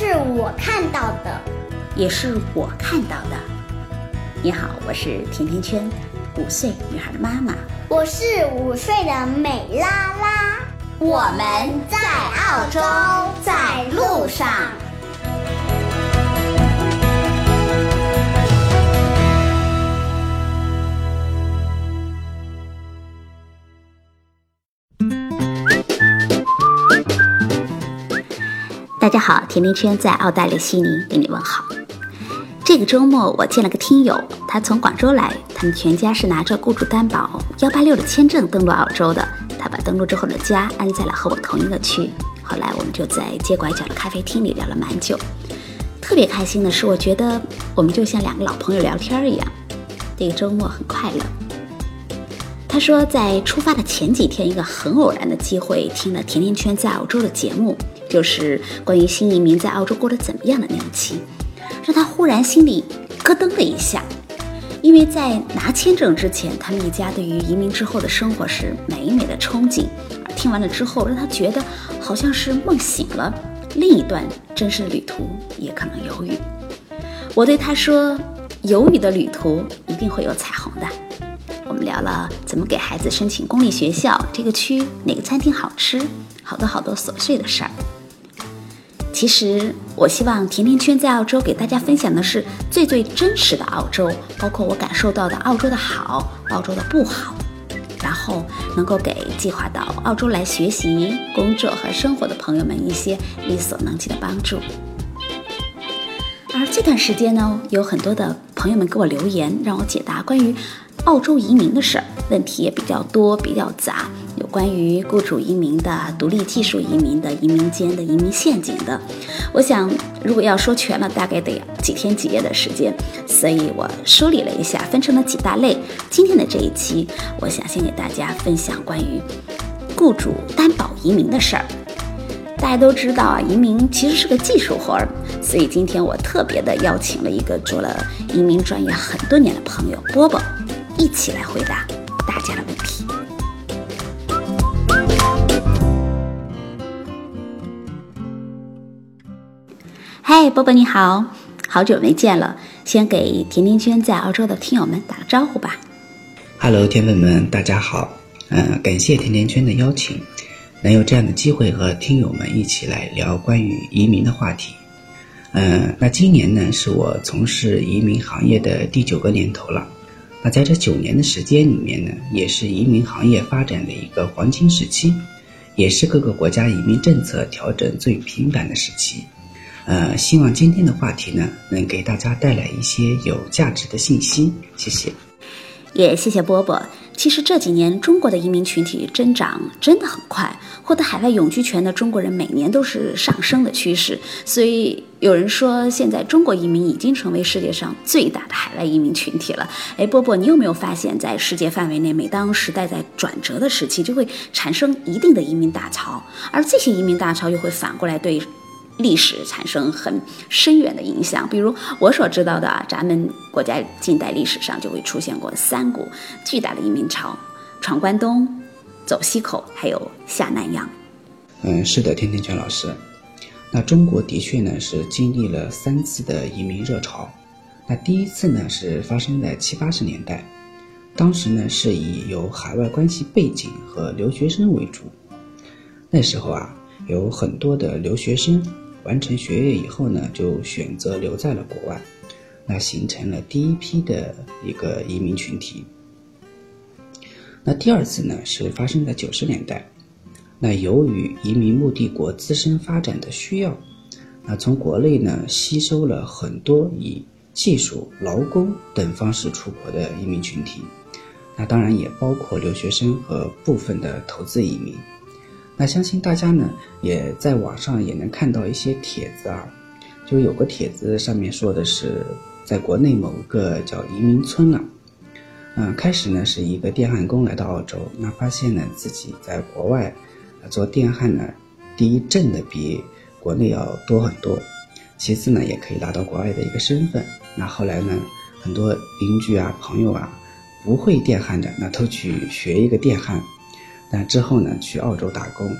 这是我看到的，也是我看到的。你好，我是甜甜圈，五岁女孩的妈妈。我是五岁的美拉拉。我们在澳洲，在路上。大家好，甜甜圈在澳大利亚悉尼给你问好。这个周末我见了个听友，他从广州来，他们全家是拿着雇主担保幺八六的签证登陆澳洲的。他把登陆之后的家安在了和我同一个区。后来我们就在街拐角的咖啡厅里聊了蛮久。特别开心的是，我觉得我们就像两个老朋友聊天一样。这个周末很快乐。他说，在出发的前几天，一个很偶然的机会听了甜甜圈在澳洲的节目，就是关于新移民在澳洲过得怎么样的那一期，让他忽然心里咯噔了一下。因为在拿签证之前，他们一家对于移民之后的生活是美美的憧憬，听完了之后，让他觉得好像是梦醒了，另一段真实的旅途也可能有雨。我对他说：“有雨的旅途一定会有彩虹的。”我们聊了怎么给孩子申请公立学校，这个区哪个餐厅好吃，好多好多琐碎的事儿。其实，我希望甜甜圈在澳洲给大家分享的是最最真实的澳洲，包括我感受到的澳洲的好，澳洲的不好，然后能够给计划到澳洲来学习、工作和生活的朋友们一些力所能及的帮助。而这段时间呢，有很多的朋友们给我留言，让我解答关于澳洲移民的事儿，问题也比较多，比较杂。有关于雇主移民的、独立技术移民的、移民间的移民陷阱的，我想如果要说全了，大概得几天几夜的时间，所以我梳理了一下，分成了几大类。今天的这一期，我想先给大家分享关于雇主担保移民的事儿。大家都知道啊，移民其实是个技术活儿，所以今天我特别的邀请了一个做了移民专业很多年的朋友波波，一起来回答大家的问题。嗨，波波你好，好久没见了，先给甜甜圈在澳洲的听友们打个招呼吧。Hello，铁粉们，大家好，嗯，感谢甜甜圈的邀请，能有这样的机会和听友们一起来聊关于移民的话题。嗯，那今年呢是我从事移民行业的第九个年头了，那在这九年的时间里面呢，也是移民行业发展的一个黄金时期，也是各个国家移民政策调整最频繁的时期。呃，希望今天的话题呢，能给大家带来一些有价值的信息。谢谢，也谢谢波波。其实这几年中国的移民群体增长真的很快，获得海外永居权的中国人每年都是上升的趋势。所以有人说，现在中国移民已经成为世界上最大的海外移民群体了。哎，波波，你有没有发现，在世界范围内，每当时代在转折的时期，就会产生一定的移民大潮，而这些移民大潮又会反过来对。历史产生很深远的影响，比如我所知道的，咱们国家近代历史上就会出现过三股巨大的移民潮：闯关东、走西口，还有下南洋。嗯，是的，甜甜圈老师。那中国的确呢是经历了三次的移民热潮。那第一次呢是发生在七八十年代，当时呢是以有海外关系背景和留学生为主。那时候啊，有很多的留学生。完成学业以后呢，就选择留在了国外，那形成了第一批的一个移民群体。那第二次呢，是发生在九十年代，那由于移民目的国自身发展的需要，那从国内呢吸收了很多以技术、劳工等方式出国的移民群体，那当然也包括留学生和部分的投资移民。那相信大家呢，也在网上也能看到一些帖子啊，就有个帖子上面说的是，在国内某个叫移民村啊，嗯，开始呢是一个电焊工来到澳洲，那发现呢自己在国外做电焊呢，第一挣的比国内要多很多，其次呢也可以拿到国外的一个身份。那后来呢，很多邻居啊、朋友啊不会电焊的，那都去学一个电焊，那之后呢去澳洲打工，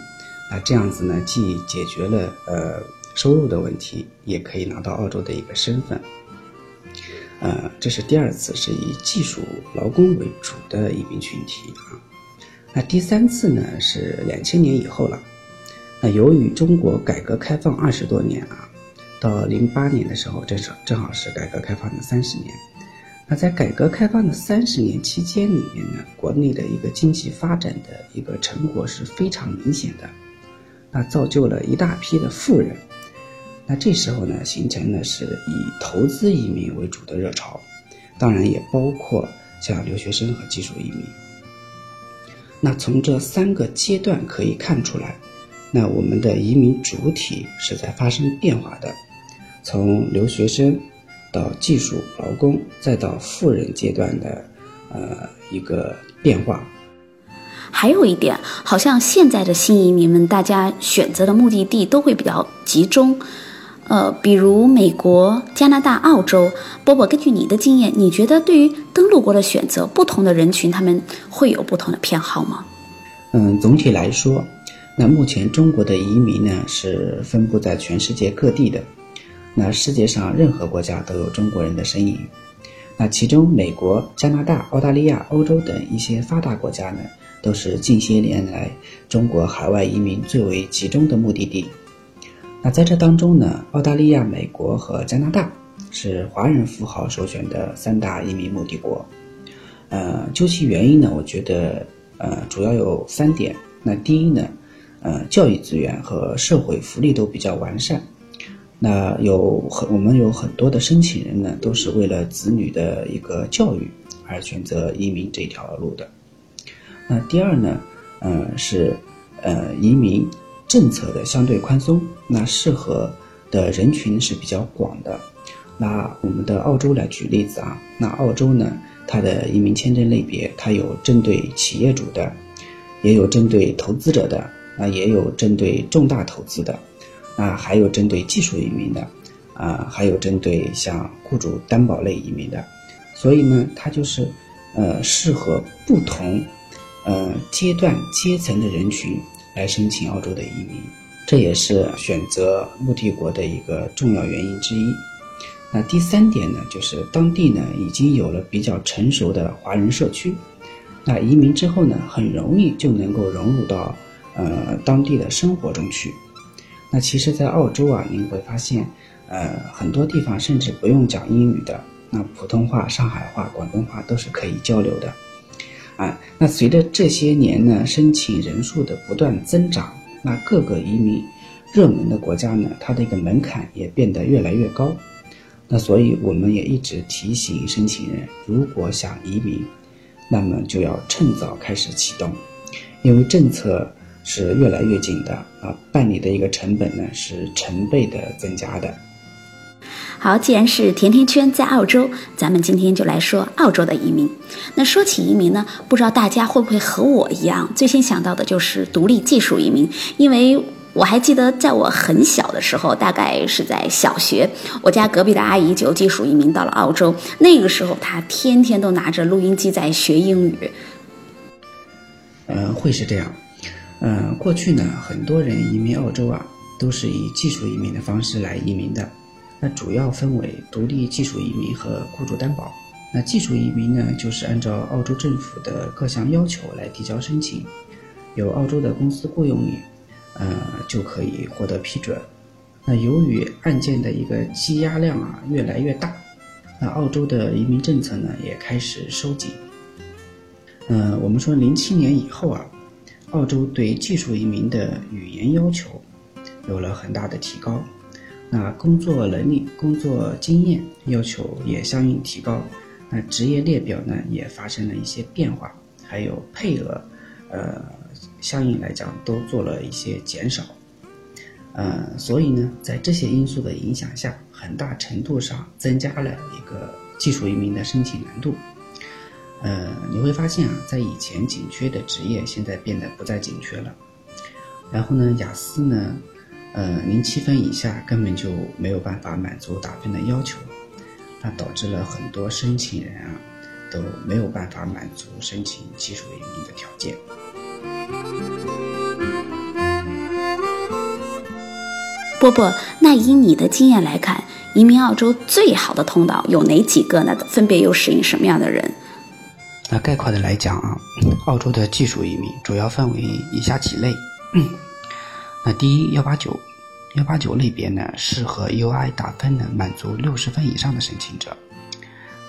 那这样子呢既解决了呃。收入的问题也可以拿到澳洲的一个身份，呃，这是第二次是以技术劳工为主的移民群体啊。那第三次呢是两千年以后了。那由于中国改革开放二十多年啊，到零八年的时候，正是正好是改革开放的三十年。那在改革开放的三十年期间里面呢，国内的一个经济发展的一个成果是非常明显的，那造就了一大批的富人。那这时候呢，形成的是以投资移民为主的热潮，当然也包括像留学生和技术移民。那从这三个阶段可以看出来，那我们的移民主体是在发生变化的，从留学生到技术劳工，再到富人阶段的呃一个变化。还有一点，好像现在的新移民们，大家选择的目的地都会比较集中。呃，比如美国、加拿大、澳洲，波波，根据你的经验，你觉得对于登陆国的选择，不同的人群他们会有不同的偏好吗？嗯，总体来说，那目前中国的移民呢是分布在全世界各地的，那世界上任何国家都有中国人的身影。那其中，美国、加拿大、澳大利亚、欧洲等一些发达国家呢，都是近些年来中国海外移民最为集中的目的地。那在这当中呢，澳大利亚、美国和加拿大是华人富豪首选的三大移民目的国。呃，究其原因呢，我觉得呃主要有三点。那第一呢，呃，教育资源和社会福利都比较完善。那有很我们有很多的申请人呢，都是为了子女的一个教育而选择移民这条路的。那第二呢，呃是呃移民。政策的相对宽松，那适合的人群是比较广的。拿我们的澳洲来举例子啊，那澳洲呢，它的移民签证类别，它有针对企业主的，也有针对投资者的，那，也有针对重大投资的，啊，还有针对技术移民的，啊，还有针对像雇主担保类移民的。所以呢，它就是呃适合不同呃阶段阶层的人群。来申请澳洲的移民，这也是选择目的国的一个重要原因之一。那第三点呢，就是当地呢已经有了比较成熟的华人社区，那移民之后呢，很容易就能够融入到呃当地的生活中去。那其实，在澳洲啊，您会发现，呃，很多地方甚至不用讲英语的，那普通话、上海话、广东话都是可以交流的。啊，那随着这些年呢，申请人数的不断增长，那各个移民热门的国家呢，它的一个门槛也变得越来越高。那所以我们也一直提醒申请人，如果想移民，那么就要趁早开始启动，因为政策是越来越紧的啊，办理的一个成本呢是成倍的增加的。好，既然是甜甜圈在澳洲，咱们今天就来说澳洲的移民。那说起移民呢，不知道大家会不会和我一样，最先想到的就是独立技术移民。因为我还记得，在我很小的时候，大概是在小学，我家隔壁的阿姨就技术移民到了澳洲。那个时候，她天天都拿着录音机在学英语。呃，会是这样。呃，过去呢，很多人移民澳洲啊，都是以技术移民的方式来移民的。那主要分为独立技术移民和雇主担保。那技术移民呢，就是按照澳洲政府的各项要求来提交申请，有澳洲的公司雇佣你，呃，就可以获得批准。那由于案件的一个积压量啊越来越大，那澳洲的移民政策呢也开始收紧。呃，我们说零七年以后啊，澳洲对技术移民的语言要求有了很大的提高。那工作能力、工作经验要求也相应提高，那职业列表呢也发生了一些变化，还有配额，呃，相应来讲都做了一些减少。呃，所以呢，在这些因素的影响下，很大程度上增加了一个技术移民的申请难度。呃，你会发现啊，在以前紧缺的职业，现在变得不再紧缺了。然后呢，雅思呢，呃，零七分以下根本就没有办法满足打分的要求，那导致了很多申请人啊都没有办法满足申请技术移民的条件。波波，那以你的经验来看，移民澳洲最好的通道有哪几个呢？分别又适应什么样的人？那概括的来讲啊，澳洲的技术移民主要分为以下几类。那第一，幺八九，幺八九类别呢，适合 UI 打分呢满足六十分以上的申请者，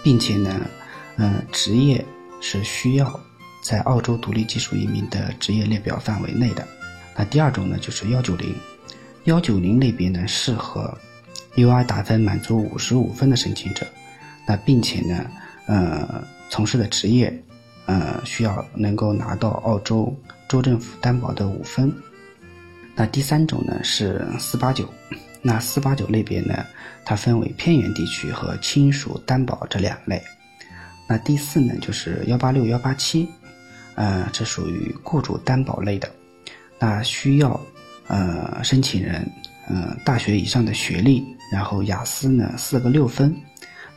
并且呢，嗯，职业是需要在澳洲独立技术移民的职业列表范围内的。那第二种呢，就是幺九零，幺九零类别呢，适合 UI 打分满足五十五分的申请者，那并且呢，呃。从事的职业，呃，需要能够拿到澳洲州政府担保的五分。那第三种呢是四八九，那四八九类别呢，它分为偏远地区和亲属担保这两类。那第四呢就是幺八六幺八七，呃，这属于雇主担保类的，那需要呃申请人呃大学以上的学历，然后雅思呢四个六分，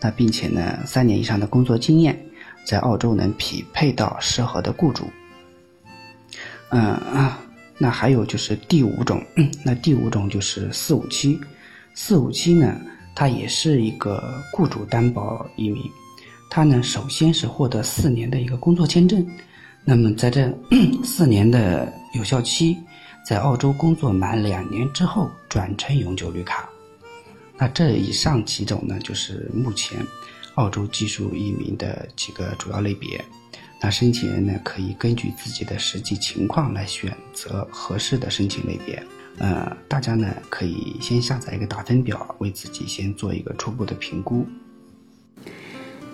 那并且呢三年以上的工作经验。在澳洲能匹配到适合的雇主，嗯啊，那还有就是第五种，那第五种就是四五七，四五七呢，它也是一个雇主担保移民，它呢首先是获得四年的一个工作签证，那么在这 四年的有效期，在澳洲工作满两年之后转成永久绿卡，那这以上几种呢，就是目前。澳洲技术移民的几个主要类别，那申请人呢可以根据自己的实际情况来选择合适的申请类别。呃，大家呢可以先下载一个打分表，为自己先做一个初步的评估。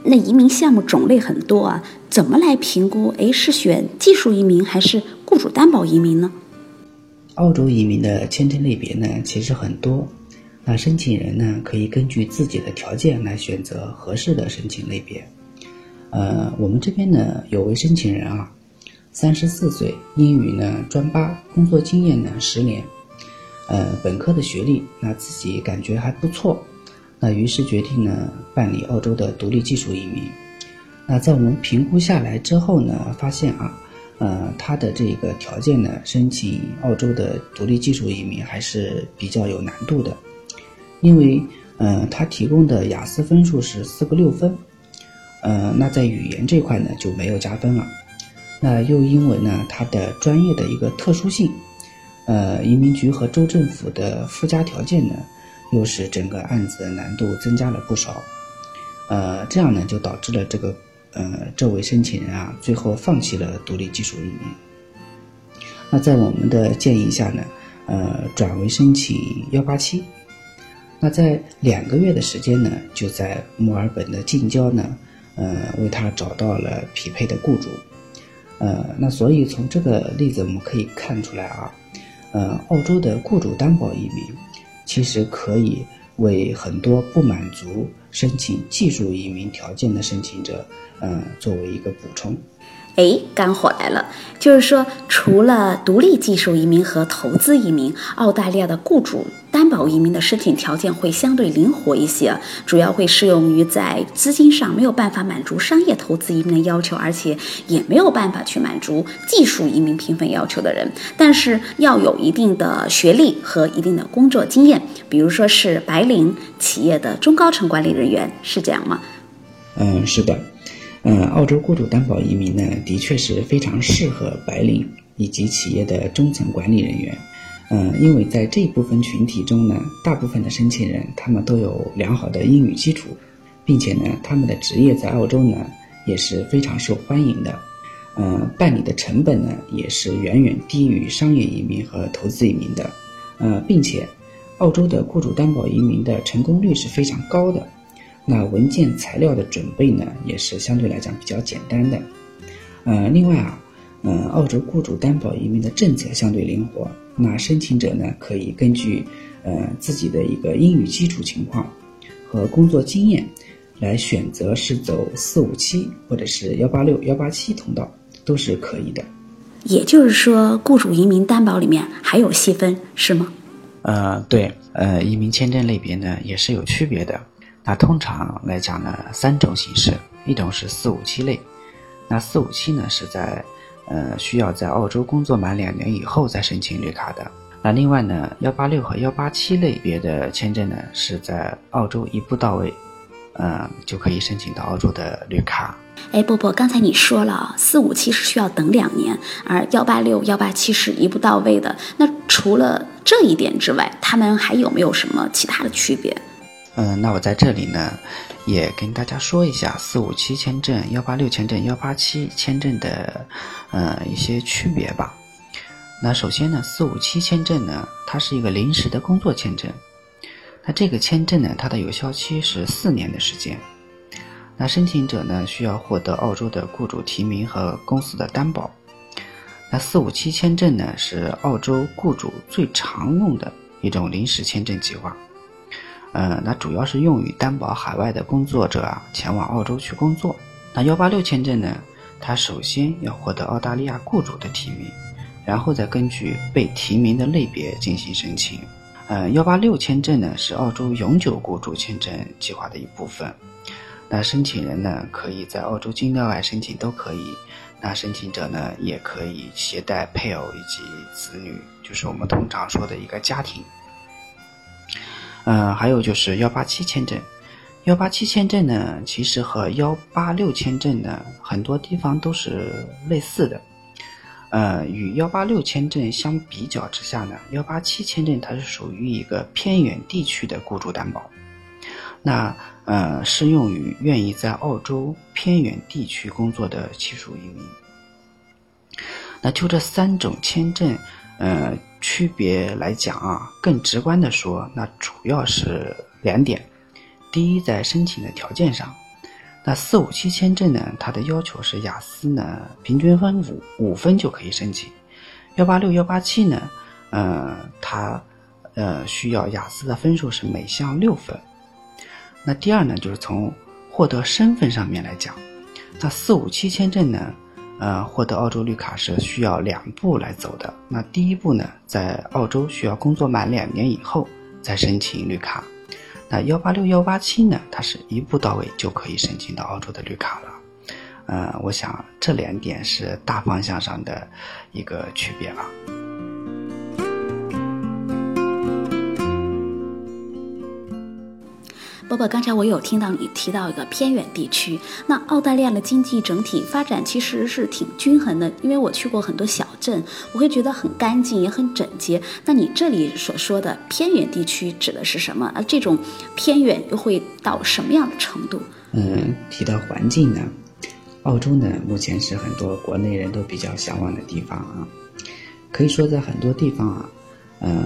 那移民项目种类很多啊，怎么来评估？哎，是选技术移民还是雇主担保移民呢？澳洲移民的签证类别呢其实很多。那申请人呢，可以根据自己的条件来选择合适的申请类别。呃，我们这边呢有位申请人啊，三十四岁，英语呢专八，工作经验呢十年，呃，本科的学历，那自己感觉还不错，那于是决定呢办理澳洲的独立技术移民。那在我们评估下来之后呢，发现啊，呃，他的这个条件呢，申请澳洲的独立技术移民还是比较有难度的。因为，呃，他提供的雅思分数是四个六分，呃，那在语言这块呢就没有加分了。那又因为呢他的专业的一个特殊性，呃，移民局和州政府的附加条件呢，又使整个案子的难度增加了不少。呃，这样呢就导致了这个，呃，这位申请人啊最后放弃了独立技术移民。那在我们的建议下呢，呃，转为申请幺八七。那在两个月的时间呢，就在墨尔本的近郊呢，呃，为他找到了匹配的雇主，呃，那所以从这个例子我们可以看出来啊，呃，澳洲的雇主担保移民，其实可以为很多不满足申请技术移民条件的申请者，呃，作为一个补充。哎，干货来了！就是说，除了独立技术移民和投资移民，澳大利亚的雇主担保移民的申请条件会相对灵活一些，主要会适用于在资金上没有办法满足商业投资移民的要求，而且也没有办法去满足技术移民评分要求的人。但是要有一定的学历和一定的工作经验，比如说是白领企业的中高层管理人员，是这样吗？嗯，是的。嗯，澳洲雇主担保移民呢，的确是非常适合白领以及企业的中层管理人员。嗯，因为在这一部分群体中呢，大部分的申请人他们都有良好的英语基础，并且呢，他们的职业在澳洲呢也是非常受欢迎的。嗯，办理的成本呢也是远远低于商业移民和投资移民的。呃，并且，澳洲的雇主担保移民的成功率是非常高的。那文件材料的准备呢，也是相对来讲比较简单的。呃，另外啊，嗯，澳洲雇主担保移民的政策相对灵活，那申请者呢可以根据呃自己的一个英语基础情况和工作经验，来选择是走四五七或者是幺八六幺八七通道都是可以的。也就是说，雇主移民担保里面还有细分，是吗？呃，对，呃，移民签证类别呢也是有区别的。那通常来讲呢，三种形式，一种是四五七类。那四五七呢是在呃需要在澳洲工作满两年以后再申请绿卡的。那另外呢，幺八六和幺八七类别的签证呢是在澳洲一步到位，嗯，就可以申请到澳洲的绿卡。哎，波波，刚才你说了，四五七是需要等两年，而幺八六、幺八七是一步到位的。那除了这一点之外，他们还有没有什么其他的区别？嗯，那我在这里呢，也跟大家说一下四五七签证、幺八六签证、幺八七签证的呃一些区别吧。那首先呢，四五七签证呢，它是一个临时的工作签证。那这个签证呢，它的有效期是四年的时间。那申请者呢，需要获得澳洲的雇主提名和公司的担保。那四五七签证呢，是澳洲雇主最常用的一种临时签证计划。呃，那主要是用于担保海外的工作者啊前往澳洲去工作。那幺八六签证呢，它首先要获得澳大利亚雇主的提名，然后再根据被提名的类别进行申请。呃，幺八六签证呢是澳洲永久雇主签证计划的一部分。那申请人呢，可以在澳洲境内外申请都可以。那申请者呢，也可以携带配偶以及子女，就是我们通常说的一个家庭。嗯，还有就是幺八七签证，幺八七签证呢，其实和幺八六签证呢，很多地方都是类似的。呃，与幺八六签证相比较之下呢，幺八七签证它是属于一个偏远地区的雇主担保。那呃，适用于愿意在澳洲偏远地区工作的技术移民。那就这三种签证，呃，区别来讲啊，更直观的说，那主要是两点。第一，在申请的条件上，那四五七签证呢，它的要求是雅思呢平均分五五分就可以申请；幺八六幺八七呢，呃，它呃需要雅思的分数是每项六分。那第二呢，就是从获得身份上面来讲，那四五七签证呢，呃，获得澳洲绿卡是需要两步来走的。那第一步呢，在澳洲需要工作满两年以后再申请绿卡。那幺八六幺八七呢，它是一步到位就可以申请到澳洲的绿卡了。呃，我想这两点是大方向上的一个区别吧。波波，刚才我有听到你提到一个偏远地区，那澳大利亚的经济整体发展其实是挺均衡的，因为我去过很多小镇，我会觉得很干净也很整洁。那你这里所说的偏远地区指的是什么？而这种偏远又会到什么样的程度？嗯，提到环境呢，澳洲呢目前是很多国内人都比较向往的地方啊，可以说在很多地方啊，呃，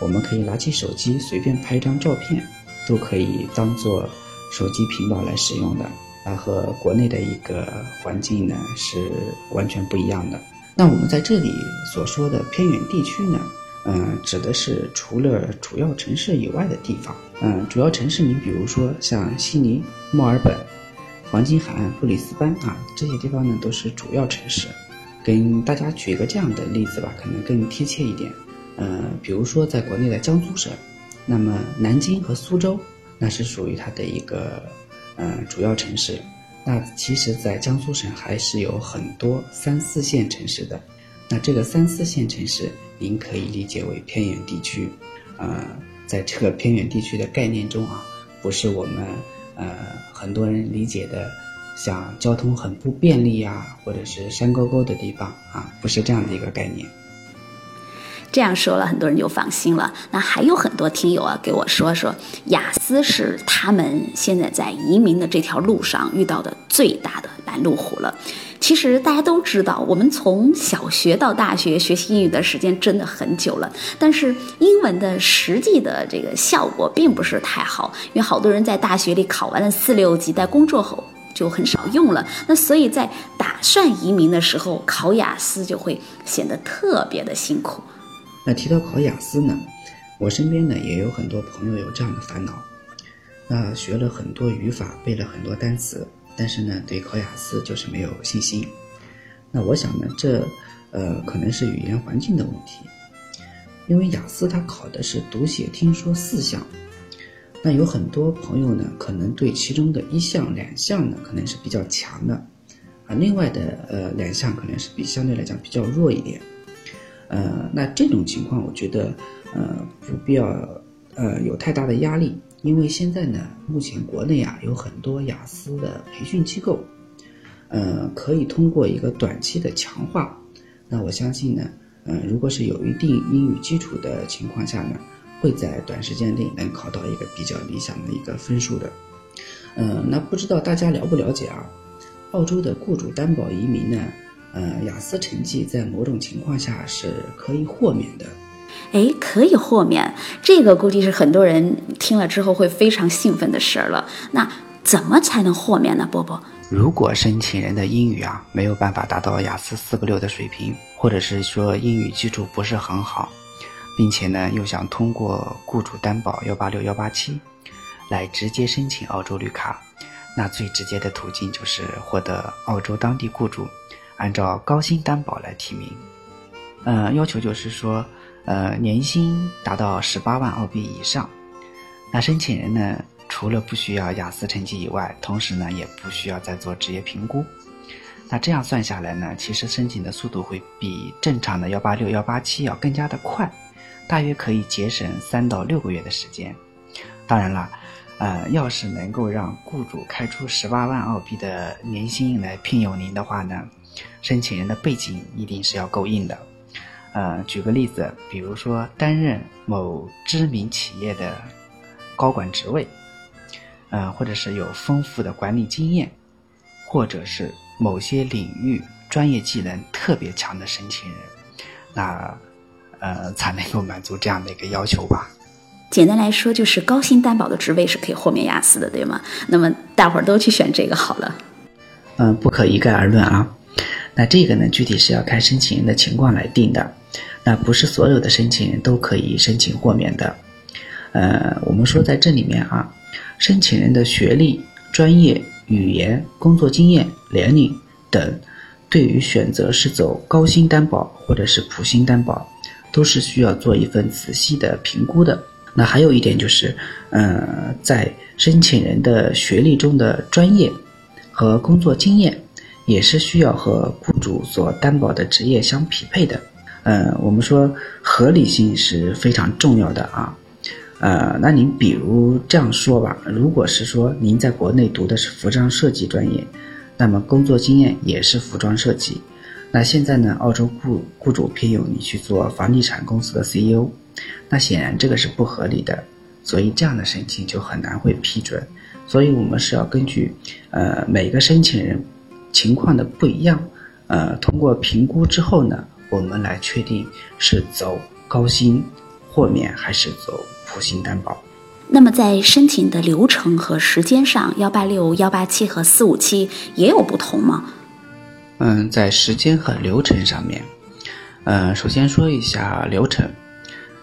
我们可以拿起手机随便拍一张照片。都可以当做手机屏保来使用的，啊，和国内的一个环境呢是完全不一样的。那我们在这里所说的偏远地区呢，嗯，指的是除了主要城市以外的地方。嗯，主要城市你比如说像悉尼、墨尔本、黄金海岸、布里斯班啊，这些地方呢都是主要城市。跟大家举一个这样的例子吧，可能更贴切一点。嗯，比如说在国内的江苏省。那么南京和苏州，那是属于它的一个，呃，主要城市。那其实，在江苏省还是有很多三四线城市的。那这个三四线城市，您可以理解为偏远地区。呃，在这个偏远地区的概念中啊，不是我们呃很多人理解的，像交通很不便利呀，或者是山沟沟的地方啊，不是这样的一个概念。这样说了，很多人就放心了。那还有很多听友啊，给我说说，雅思是他们现在在移民的这条路上遇到的最大的拦路虎了。其实大家都知道，我们从小学到大学学习英语的时间真的很久了，但是英文的实际的这个效果并不是太好，因为好多人在大学里考完了四六级，在工作后就很少用了。那所以在打算移民的时候，考雅思就会显得特别的辛苦。那提到考雅思呢，我身边呢也有很多朋友有这样的烦恼，那学了很多语法，背了很多单词，但是呢对考雅思就是没有信心。那我想呢，这呃可能是语言环境的问题，因为雅思它考的是读写听说四项，那有很多朋友呢可能对其中的一项两项呢可能是比较强的，啊另外的呃两项可能是比相对来讲比较弱一点。呃，那这种情况，我觉得，呃，不必要，呃，有太大的压力，因为现在呢，目前国内啊有很多雅思的培训机构，呃，可以通过一个短期的强化，那我相信呢，呃，如果是有一定英语基础的情况下呢，会在短时间内能考到一个比较理想的一个分数的，呃，那不知道大家了不了解啊？澳洲的雇主担保移民呢？呃，雅思成绩在某种情况下是可以豁免的。哎，可以豁免，这个估计是很多人听了之后会非常兴奋的事儿了。那怎么才能豁免呢？波波，如果申请人的英语啊没有办法达到雅思四个六的水平，或者是说英语基础不是很好，并且呢又想通过雇主担保幺八六幺八七来直接申请澳洲绿卡，那最直接的途径就是获得澳洲当地雇主。按照高薪担保来提名，呃，要求就是说，呃，年薪达到十八万澳币以上。那申请人呢，除了不需要雅思成绩以外，同时呢，也不需要再做职业评估。那这样算下来呢，其实申请的速度会比正常的幺八六幺八七要更加的快，大约可以节省三到六个月的时间。当然了，呃，要是能够让雇主开出十八万澳币的年薪来聘用您的话呢？申请人的背景一定是要够硬的，呃，举个例子，比如说担任某知名企业的高管职位，呃，或者是有丰富的管理经验，或者是某些领域专业技能特别强的申请人，那呃才能够满足这样的一个要求吧。简单来说，就是高薪担保的职位是可以豁免雅思的，对吗？那么大伙儿都去选这个好了。嗯，不可一概而论啊。那这个呢，具体是要看申请人的情况来定的。那不是所有的申请人都可以申请豁免的。呃，我们说在这里面啊，申请人的学历、专业、语言、工作经验、年龄等，对于选择是走高薪担保或者是普薪担保，都是需要做一份仔细的评估的。那还有一点就是，呃，在申请人的学历中的专业和工作经验。也是需要和雇主所担保的职业相匹配的，呃，我们说合理性是非常重要的啊，呃，那您比如这样说吧，如果是说您在国内读的是服装设计专业，那么工作经验也是服装设计，那现在呢，澳洲雇雇主聘用你去做房地产公司的 CEO，那显然这个是不合理的，所以这样的申请就很难会批准，所以我们是要根据呃每个申请人。情况的不一样，呃，通过评估之后呢，我们来确定是走高薪豁免还是走普薪担保。那么在申请的流程和时间上，幺八六、幺八七和四五七也有不同吗？嗯，在时间和流程上面，呃，首先说一下流程，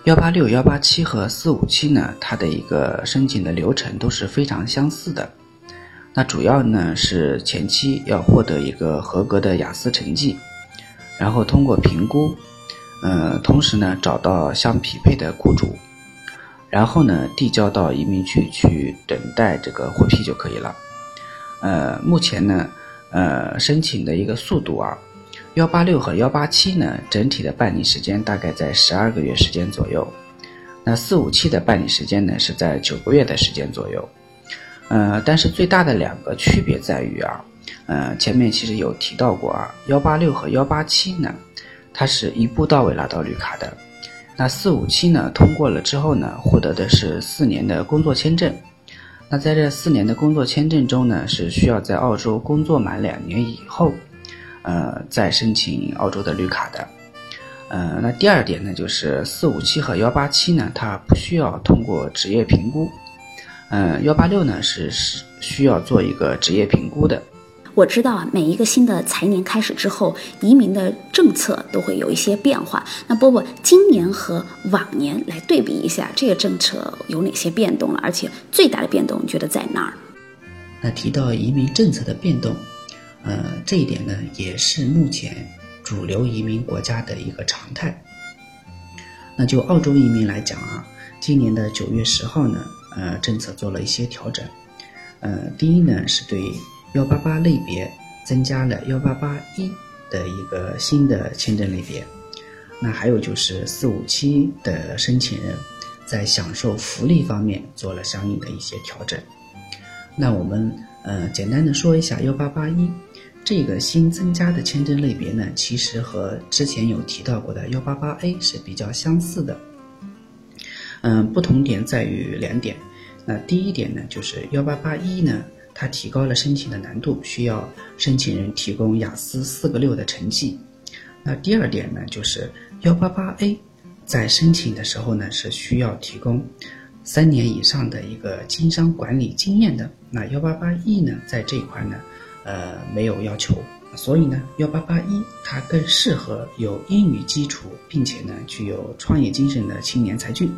幺八六、幺八七和四五七呢，它的一个申请的流程都是非常相似的。那主要呢是前期要获得一个合格的雅思成绩，然后通过评估，呃，同时呢找到相匹配的雇主，然后呢递交到移民局去等待这个获批就可以了。呃，目前呢，呃，申请的一个速度啊，幺八六和幺八七呢整体的办理时间大概在十二个月时间左右，那四五七的办理时间呢是在九个月的时间左右。呃，但是最大的两个区别在于啊，呃，前面其实有提到过啊，幺八六和幺八七呢，它是一步到位拿到绿卡的，那四五七呢，通过了之后呢，获得的是四年的工作签证，那在这四年的工作签证中呢，是需要在澳洲工作满两年以后，呃，再申请澳洲的绿卡的，呃，那第二点呢，就是四五七和幺八七呢，它不需要通过职业评估。嗯，幺八六呢是是需要做一个职业评估的。我知道啊，每一个新的财年开始之后，移民的政策都会有一些变化。那波波，今年和往年来对比一下，这个政策有哪些变动了？而且最大的变动，你觉得在哪儿？那提到移民政策的变动，呃，这一点呢，也是目前主流移民国家的一个常态。那就澳洲移民来讲啊，今年的九月十号呢，呃，政策做了一些调整。呃，第一呢，是对幺八八类别增加了幺八八一的一个新的签证类别。那还有就是四五七的申请人，在享受福利方面做了相应的一些调整。那我们呃简单的说一下幺八八一。这个新增加的签证类别呢，其实和之前有提到过的幺八八 A 是比较相似的。嗯，不同点在于两点。那第一点呢，就是幺八八一呢，它提高了申请的难度，需要申请人提供雅思四个六的成绩。那第二点呢，就是幺八八 A 在申请的时候呢，是需要提供三年以上的一个经商管理经验的。那幺八八 E 呢，在这一块呢。呃，没有要求，所以呢，幺八八一它更适合有英语基础并且呢具有创业精神的青年才俊。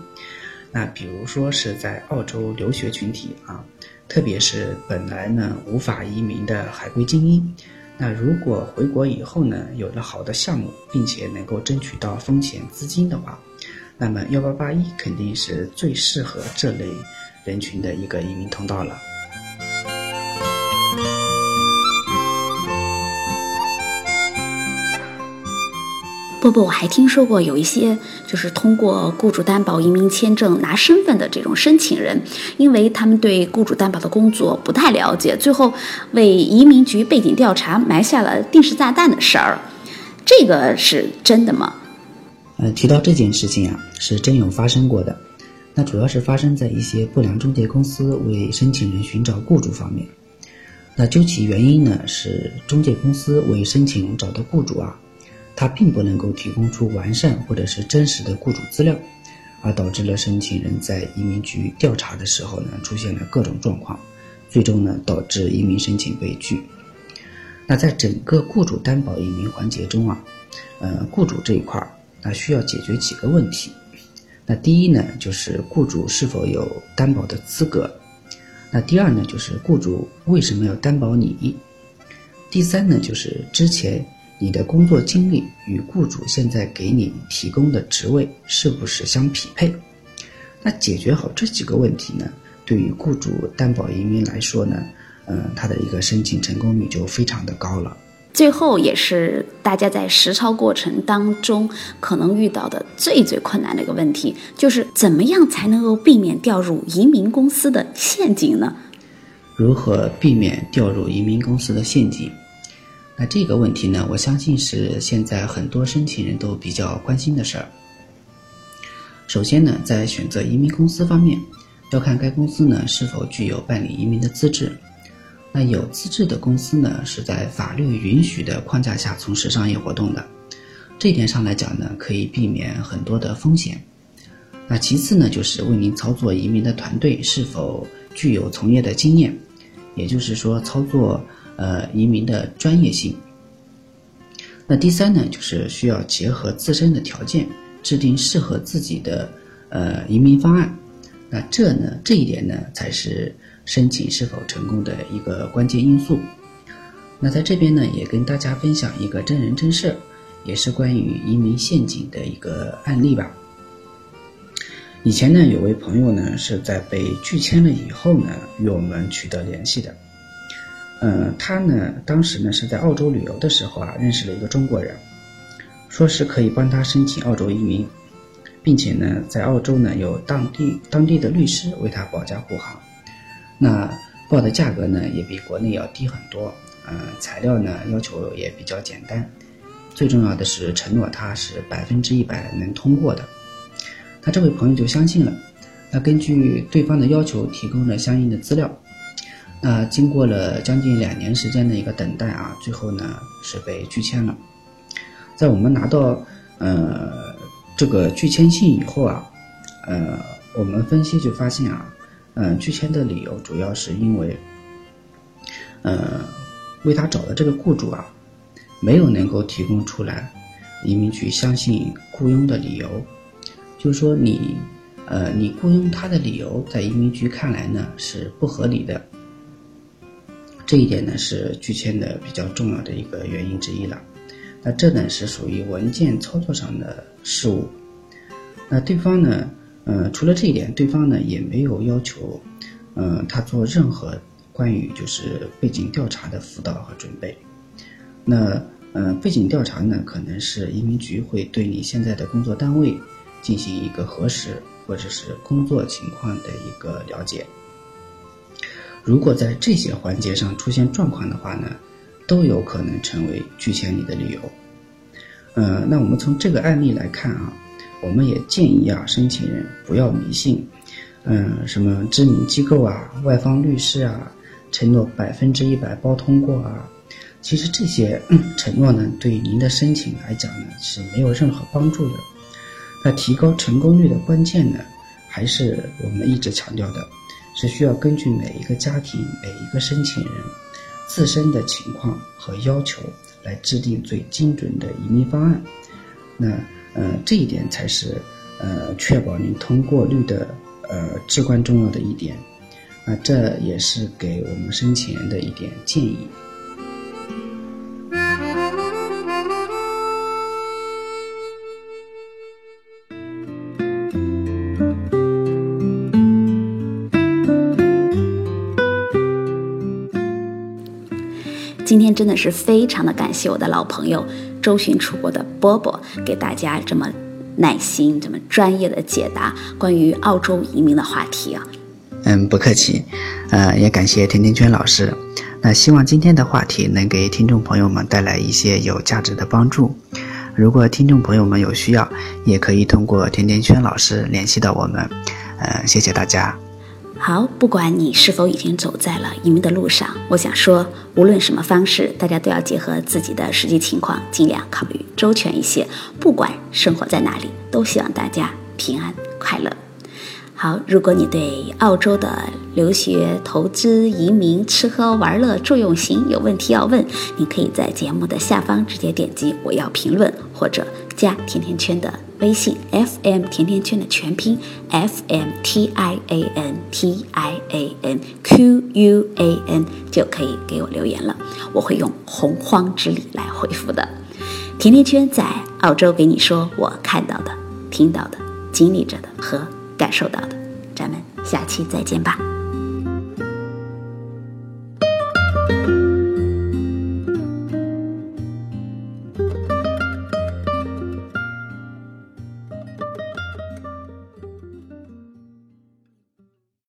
那比如说是在澳洲留学群体啊，特别是本来呢无法移民的海归精英，那如果回国以后呢有了好的项目，并且能够争取到风险资金的话，那么幺八八一肯定是最适合这类人群的一个移民通道了。不不，我还听说过有一些就是通过雇主担保移民签证拿身份的这种申请人，因为他们对雇主担保的工作不太了解，最后为移民局背景调查埋下了定时炸弹的事儿。这个是真的吗？呃，提到这件事情啊，是真有发生过的。那主要是发生在一些不良中介公司为申请人寻找雇主方面。那究其原因呢，是中介公司为申请人找的雇主啊。他并不能够提供出完善或者是真实的雇主资料，而导致了申请人在移民局调查的时候呢，出现了各种状况，最终呢导致移民申请被拒。那在整个雇主担保移民环节中啊，呃，雇主这一块儿，那需要解决几个问题。那第一呢，就是雇主是否有担保的资格；那第二呢，就是雇主为什么要担保你；第三呢，就是之前。你的工作经历与雇主现在给你提供的职位是不是相匹配？那解决好这几个问题呢？对于雇主担保移民来说呢，嗯，他的一个申请成功率就非常的高了。最后也是大家在实操过程当中可能遇到的最最困难的一个问题，就是怎么样才能够避免掉入移民公司的陷阱呢？如何避免掉入移民公司的陷阱？那这个问题呢，我相信是现在很多申请人都比较关心的事儿。首先呢，在选择移民公司方面，要看该公司呢是否具有办理移民的资质。那有资质的公司呢，是在法律允许的框架下从事商业活动的，这一点上来讲呢，可以避免很多的风险。那其次呢，就是为您操作移民的团队是否具有从业的经验，也就是说操作。呃，移民的专业性。那第三呢，就是需要结合自身的条件，制定适合自己的呃移民方案。那这呢，这一点呢，才是申请是否成功的一个关键因素。那在这边呢，也跟大家分享一个真人真事，也是关于移民陷阱的一个案例吧。以前呢，有位朋友呢，是在被拒签了以后呢，与我们取得联系的。嗯，他呢，当时呢是在澳洲旅游的时候啊，认识了一个中国人，说是可以帮他申请澳洲移民，并且呢，在澳洲呢有当地当地的律师为他保驾护航，那报的价格呢也比国内要低很多，嗯，材料呢要求也比较简单，最重要的是承诺他是百分之一百能通过的，那这位朋友就相信了，那根据对方的要求提供了相应的资料。那经过了将近两年时间的一个等待啊，最后呢是被拒签了。在我们拿到呃这个拒签信以后啊，呃我们分析就发现啊，嗯拒签的理由主要是因为，呃为他找的这个雇主啊，没有能够提供出来移民局相信雇佣的理由，就是说你，呃，你雇佣他的理由在移民局看来呢是不合理的。这一点呢是拒签的比较重要的一个原因之一了。那这呢是属于文件操作上的失误。那对方呢，呃，除了这一点，对方呢也没有要求，呃，他做任何关于就是背景调查的辅导和准备。那呃，背景调查呢，可能是移民局会对你现在的工作单位进行一个核实，或者是工作情况的一个了解。如果在这些环节上出现状况的话呢，都有可能成为拒签你的理由。呃，那我们从这个案例来看啊，我们也建议啊，申请人不要迷信，嗯，什么知名机构啊、外方律师啊，承诺百分之一百包通过啊，其实这些 承诺呢，对您的申请来讲呢是没有任何帮助的。那提高成功率的关键呢，还是我们一直强调的。是需要根据每一个家庭、每一个申请人自身的情况和要求来制定最精准的移民方案。那呃，这一点才是呃确保您通过率的呃至关重要的一点。那这也是给我们申请人的一点建议。今天真的是非常的感谢我的老朋友周巡出国的波波，给大家这么耐心、这么专业的解答关于澳洲移民的话题啊。嗯，不客气。呃，也感谢甜甜圈老师。那希望今天的话题能给听众朋友们带来一些有价值的帮助。如果听众朋友们有需要，也可以通过甜甜圈老师联系到我们。呃，谢谢大家。好，不管你是否已经走在了移民的路上，我想说，无论什么方式，大家都要结合自己的实际情况，尽量考虑周全一些。不管生活在哪里，都希望大家平安快乐。好，如果你对澳洲的留学、投资、移民、吃喝玩乐、住用行有问题要问，你可以在节目的下方直接点击“我要评论”或者加甜甜圈的。微信 FM 甜甜圈的全拼 FM T I A N T I A N Q U A N 就可以给我留言了，我会用洪荒之力来回复的。甜甜圈在澳洲给你说我看到的、听到的、经历着的和感受到的，咱们下期再见吧。